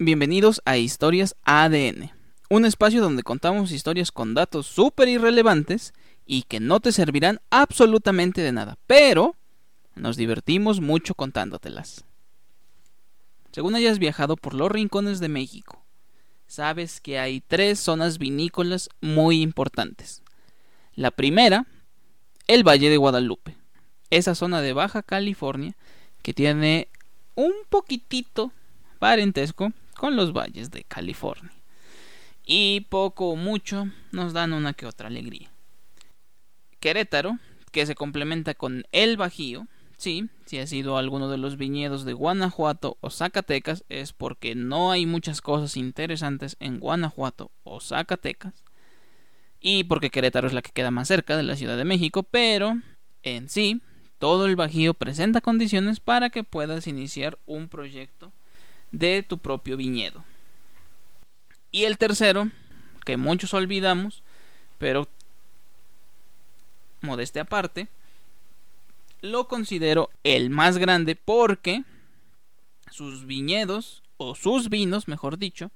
Bienvenidos a Historias ADN, un espacio donde contamos historias con datos súper irrelevantes y que no te servirán absolutamente de nada, pero nos divertimos mucho contándotelas. Según hayas viajado por los rincones de México, sabes que hay tres zonas vinícolas muy importantes. La primera, el Valle de Guadalupe, esa zona de Baja California que tiene un poquitito parentesco con los valles de California. Y poco o mucho nos dan una que otra alegría. Querétaro, que se complementa con el Bajío, sí, si ha sido alguno de los viñedos de Guanajuato o Zacatecas, es porque no hay muchas cosas interesantes en Guanajuato o Zacatecas. Y porque Querétaro es la que queda más cerca de la Ciudad de México, pero en sí, todo el Bajío presenta condiciones para que puedas iniciar un proyecto de tu propio viñedo. Y el tercero, que muchos olvidamos, pero modeste aparte, lo considero el más grande porque sus viñedos, o sus vinos, mejor dicho,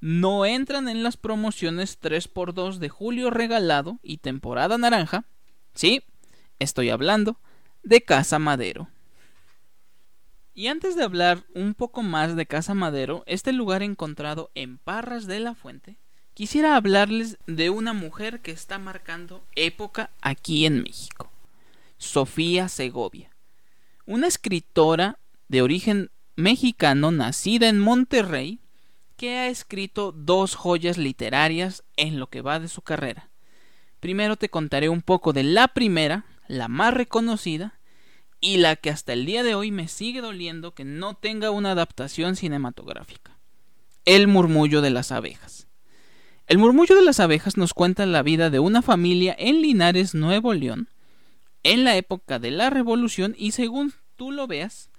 no entran en las promociones 3x2 de julio regalado y temporada naranja. Sí, estoy hablando de Casa Madero. Y antes de hablar un poco más de Casa Madero, este lugar encontrado en Parras de la Fuente, quisiera hablarles de una mujer que está marcando época aquí en México, Sofía Segovia, una escritora de origen mexicano nacida en Monterrey, que ha escrito dos joyas literarias en lo que va de su carrera. Primero te contaré un poco de la primera, la más reconocida, y la que hasta el día de hoy me sigue doliendo que no tenga una adaptación cinematográfica. El murmullo de las abejas. El murmullo de las abejas nos cuenta la vida de una familia en Linares, Nuevo León, en la época de la Revolución y según tú lo veas,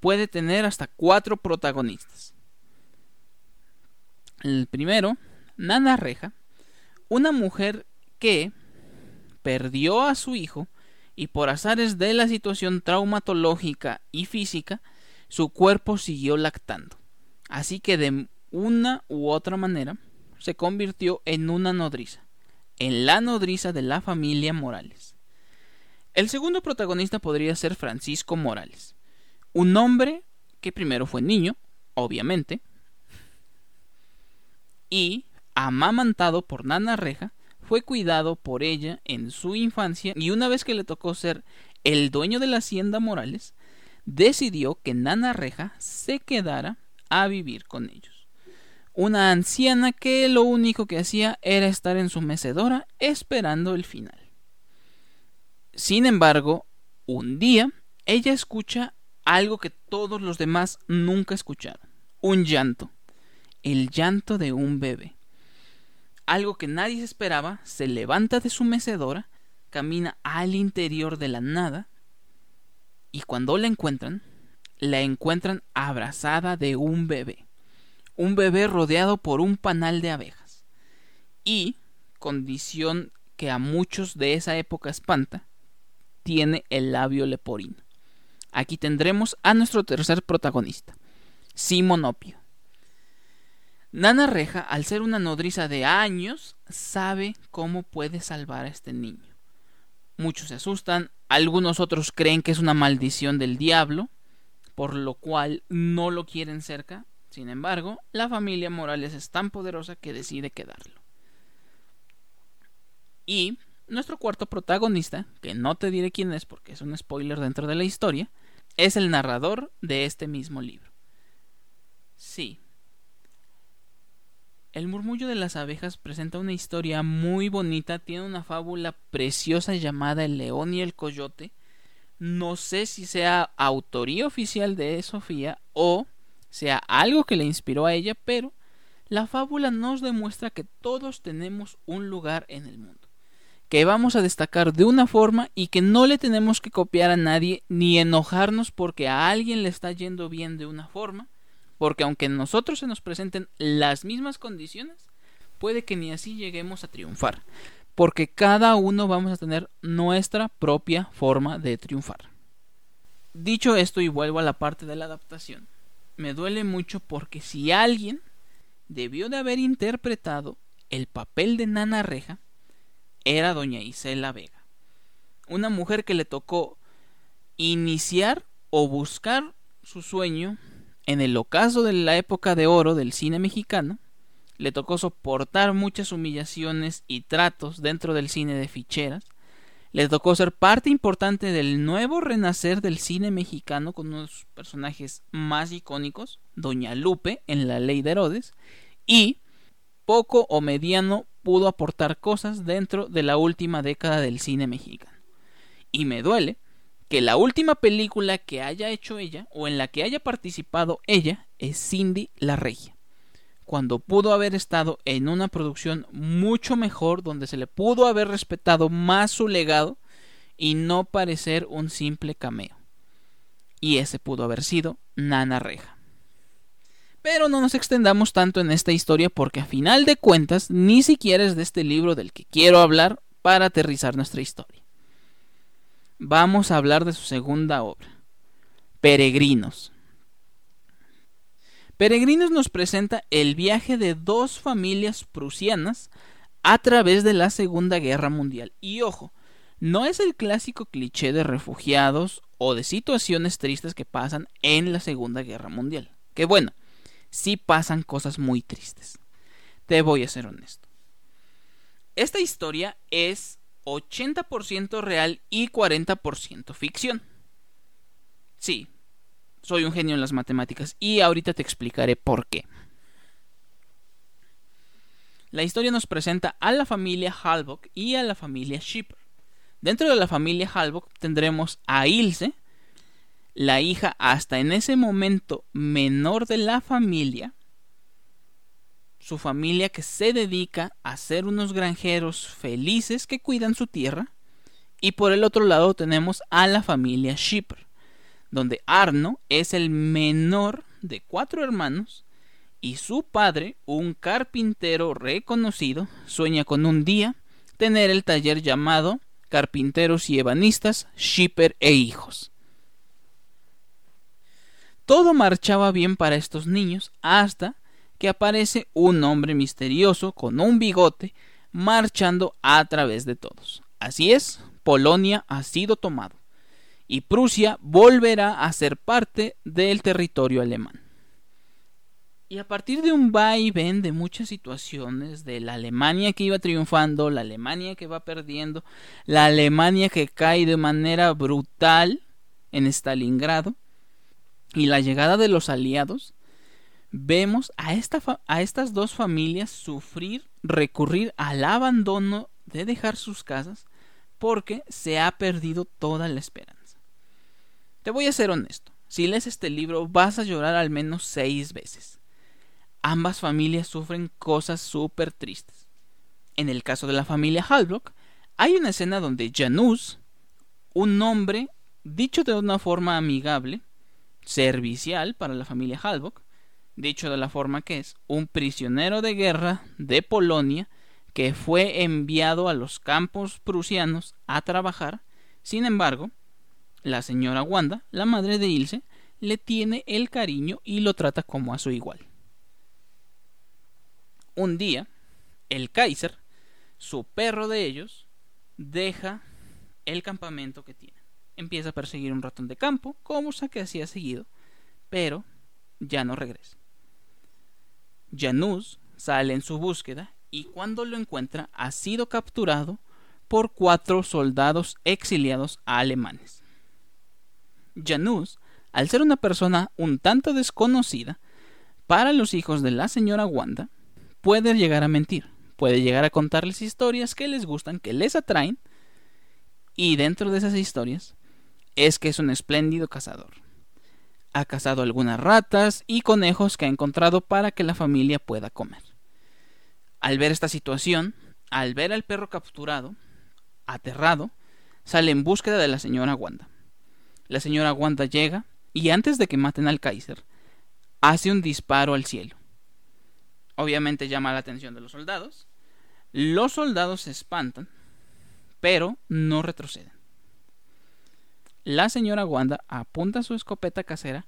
puede tener hasta cuatro protagonistas. El primero, Nana Reja, una mujer que perdió a su hijo y por azares de la situación traumatológica y física, su cuerpo siguió lactando. Así que de una u otra manera se convirtió en una nodriza, en la nodriza de la familia Morales. El segundo protagonista podría ser Francisco Morales, un hombre que primero fue niño, obviamente, y amamantado por Nana Reja, fue cuidado por ella en su infancia y una vez que le tocó ser el dueño de la hacienda Morales, decidió que Nana Reja se quedara a vivir con ellos. Una anciana que lo único que hacía era estar en su mecedora esperando el final. Sin embargo, un día ella escucha algo que todos los demás nunca escucharon. Un llanto. El llanto de un bebé algo que nadie se esperaba, se levanta de su mecedora, camina al interior de la nada, y cuando la encuentran, la encuentran abrazada de un bebé, un bebé rodeado por un panal de abejas, y, condición que a muchos de esa época espanta, tiene el labio leporino. Aquí tendremos a nuestro tercer protagonista, Simonopio. Nana Reja, al ser una nodriza de años, sabe cómo puede salvar a este niño. Muchos se asustan, algunos otros creen que es una maldición del diablo, por lo cual no lo quieren cerca. Sin embargo, la familia Morales es tan poderosa que decide quedarlo. Y nuestro cuarto protagonista, que no te diré quién es porque es un spoiler dentro de la historia, es el narrador de este mismo libro. Sí, el murmullo de las abejas presenta una historia muy bonita, tiene una fábula preciosa llamada El león y el coyote. No sé si sea autoría oficial de Sofía o sea algo que le inspiró a ella, pero la fábula nos demuestra que todos tenemos un lugar en el mundo, que vamos a destacar de una forma y que no le tenemos que copiar a nadie ni enojarnos porque a alguien le está yendo bien de una forma porque aunque nosotros se nos presenten las mismas condiciones, puede que ni así lleguemos a triunfar, porque cada uno vamos a tener nuestra propia forma de triunfar. Dicho esto y vuelvo a la parte de la adaptación, me duele mucho porque si alguien debió de haber interpretado el papel de Nana Reja, era doña Isela Vega. Una mujer que le tocó iniciar o buscar su sueño en el ocaso de la época de oro del cine mexicano, le tocó soportar muchas humillaciones y tratos dentro del cine de ficheras, le tocó ser parte importante del nuevo renacer del cine mexicano con unos personajes más icónicos, Doña Lupe en La Ley de Herodes, y poco o mediano pudo aportar cosas dentro de la última década del cine mexicano. Y me duele que la última película que haya hecho ella o en la que haya participado ella es Cindy la Regia, cuando pudo haber estado en una producción mucho mejor donde se le pudo haber respetado más su legado y no parecer un simple cameo. Y ese pudo haber sido Nana Reja. Pero no nos extendamos tanto en esta historia porque a final de cuentas ni siquiera es de este libro del que quiero hablar para aterrizar nuestra historia vamos a hablar de su segunda obra, Peregrinos. Peregrinos nos presenta el viaje de dos familias prusianas a través de la Segunda Guerra Mundial. Y ojo, no es el clásico cliché de refugiados o de situaciones tristes que pasan en la Segunda Guerra Mundial. Que bueno, sí pasan cosas muy tristes. Te voy a ser honesto. Esta historia es 80% real y 40% ficción. Sí, soy un genio en las matemáticas y ahorita te explicaré por qué. La historia nos presenta a la familia Halbok y a la familia Shipper. Dentro de la familia Halbok tendremos a Ilse, la hija hasta en ese momento menor de la familia, su familia que se dedica a ser unos granjeros felices que cuidan su tierra. Y por el otro lado tenemos a la familia Shipper, donde Arno es el menor de cuatro hermanos y su padre, un carpintero reconocido, sueña con un día tener el taller llamado Carpinteros y Ebanistas, Shipper e Hijos. Todo marchaba bien para estos niños hasta que aparece un hombre misterioso con un bigote marchando a través de todos. Así es, Polonia ha sido tomado y Prusia volverá a ser parte del territorio alemán. Y a partir de un va y ven de muchas situaciones, de la Alemania que iba triunfando, la Alemania que va perdiendo, la Alemania que cae de manera brutal en Stalingrado, y la llegada de los aliados, vemos a, esta a estas dos familias sufrir, recurrir al abandono de dejar sus casas porque se ha perdido toda la esperanza. Te voy a ser honesto, si lees este libro vas a llorar al menos seis veces. Ambas familias sufren cosas súper tristes. En el caso de la familia Halbrook, hay una escena donde Janus, un hombre dicho de una forma amigable, servicial para la familia Halbrook, dicho de la forma que es, un prisionero de guerra de Polonia que fue enviado a los campos prusianos a trabajar. Sin embargo, la señora Wanda, la madre de Ilse, le tiene el cariño y lo trata como a su igual. Un día, el Kaiser, su perro de ellos, deja el campamento que tiene. Empieza a perseguir un ratón de campo, como que hacía seguido, pero ya no regresa. Janus sale en su búsqueda y cuando lo encuentra ha sido capturado por cuatro soldados exiliados alemanes. Janus, al ser una persona un tanto desconocida, para los hijos de la señora Wanda, puede llegar a mentir, puede llegar a contarles historias que les gustan, que les atraen, y dentro de esas historias es que es un espléndido cazador ha cazado algunas ratas y conejos que ha encontrado para que la familia pueda comer. Al ver esta situación, al ver al perro capturado, aterrado, sale en búsqueda de la señora Wanda. La señora Wanda llega y antes de que maten al Kaiser, hace un disparo al cielo. Obviamente llama la atención de los soldados. Los soldados se espantan, pero no retroceden la señora Wanda apunta su escopeta casera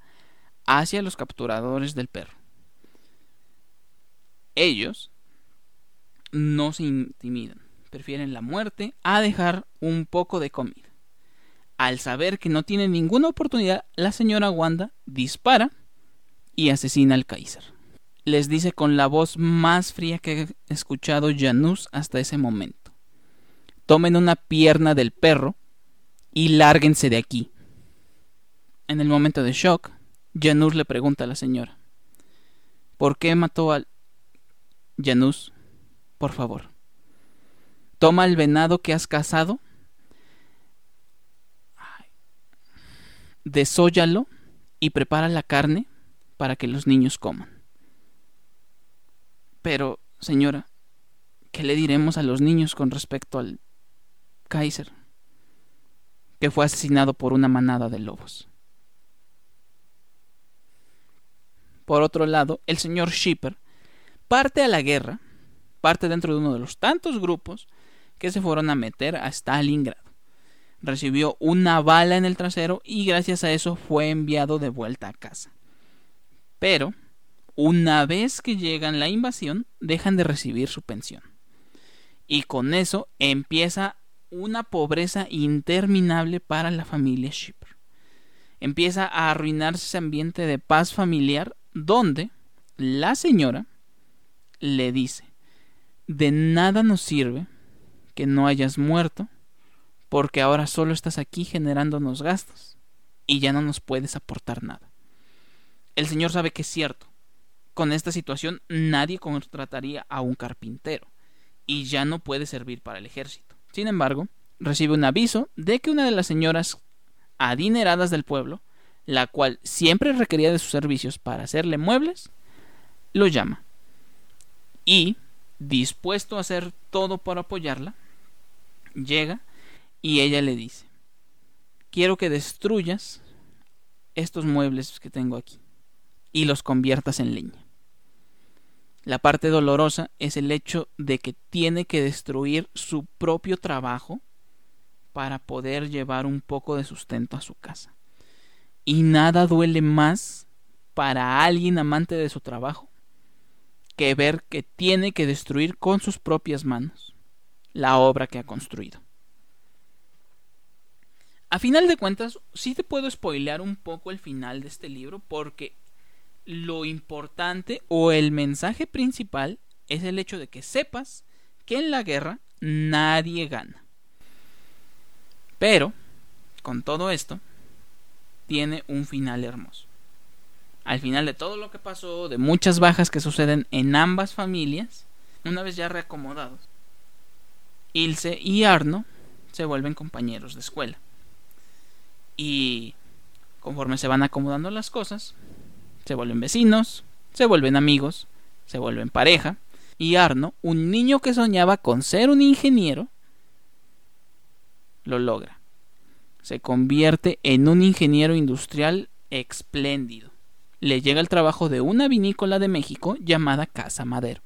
hacia los capturadores del perro. Ellos no se intimidan, prefieren la muerte a dejar un poco de comida. Al saber que no tiene ninguna oportunidad, la señora Wanda dispara y asesina al Kaiser. Les dice con la voz más fría que he escuchado Janus hasta ese momento. Tomen una pierna del perro y lárguense de aquí. En el momento de shock, Janus le pregunta a la señora, ¿por qué mató al... Janus, por favor, toma el venado que has cazado, desóllalo y prepara la carne para que los niños coman. Pero, señora, ¿qué le diremos a los niños con respecto al Kaiser, que fue asesinado por una manada de lobos? Por otro lado, el señor Shipper parte a la guerra, parte dentro de uno de los tantos grupos que se fueron a meter a Stalingrado. Recibió una bala en el trasero y gracias a eso fue enviado de vuelta a casa. Pero, una vez que llegan la invasión, dejan de recibir su pensión. Y con eso empieza una pobreza interminable para la familia Shipper. Empieza a arruinarse ese ambiente de paz familiar donde la señora le dice, de nada nos sirve que no hayas muerto, porque ahora solo estás aquí generándonos gastos y ya no nos puedes aportar nada. El señor sabe que es cierto. Con esta situación nadie contrataría a un carpintero y ya no puede servir para el ejército. Sin embargo, recibe un aviso de que una de las señoras adineradas del pueblo la cual siempre requería de sus servicios para hacerle muebles, lo llama. Y, dispuesto a hacer todo para apoyarla, llega y ella le dice, quiero que destruyas estos muebles que tengo aquí y los conviertas en leña. La parte dolorosa es el hecho de que tiene que destruir su propio trabajo para poder llevar un poco de sustento a su casa. Y nada duele más para alguien amante de su trabajo que ver que tiene que destruir con sus propias manos la obra que ha construido. A final de cuentas, sí te puedo spoilear un poco el final de este libro porque lo importante o el mensaje principal es el hecho de que sepas que en la guerra nadie gana. Pero, con todo esto, tiene un final hermoso. Al final de todo lo que pasó, de muchas bajas que suceden en ambas familias, una vez ya reacomodados, Ilse y Arno se vuelven compañeros de escuela. Y conforme se van acomodando las cosas, se vuelven vecinos, se vuelven amigos, se vuelven pareja, y Arno, un niño que soñaba con ser un ingeniero, lo logra se convierte en un ingeniero industrial espléndido. Le llega el trabajo de una vinícola de México llamada Casa Madero.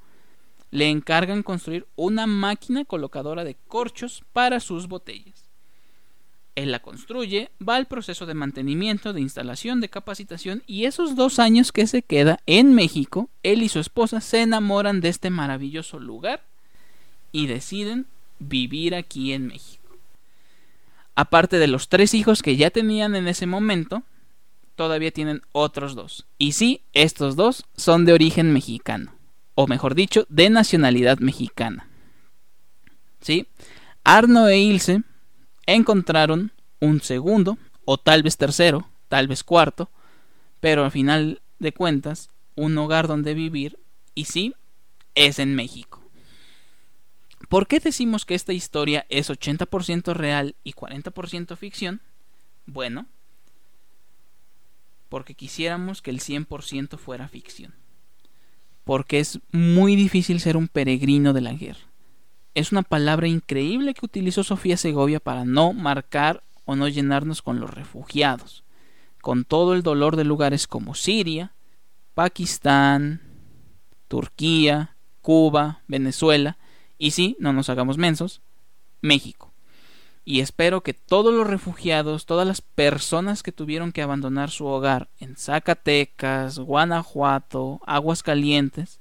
Le encargan construir una máquina colocadora de corchos para sus botellas. Él la construye, va al proceso de mantenimiento, de instalación, de capacitación y esos dos años que se queda en México, él y su esposa se enamoran de este maravilloso lugar y deciden vivir aquí en México aparte de los tres hijos que ya tenían en ese momento, todavía tienen otros dos. Y sí, estos dos son de origen mexicano, o mejor dicho, de nacionalidad mexicana. ¿Sí? Arno e Ilse encontraron un segundo, o tal vez tercero, tal vez cuarto, pero al final de cuentas, un hogar donde vivir, y sí, es en México. ¿Por qué decimos que esta historia es 80% real y 40% ficción? Bueno, porque quisiéramos que el 100% fuera ficción. Porque es muy difícil ser un peregrino de la guerra. Es una palabra increíble que utilizó Sofía Segovia para no marcar o no llenarnos con los refugiados, con todo el dolor de lugares como Siria, Pakistán, Turquía, Cuba, Venezuela, y sí, no nos hagamos mensos, México. y espero que todos los refugiados, todas las personas que tuvieron que abandonar su hogar en Zacatecas, Guanajuato, Aguascalientes,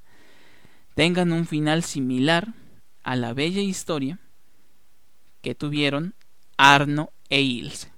tengan un final similar a la bella historia que tuvieron Arno e Ilse.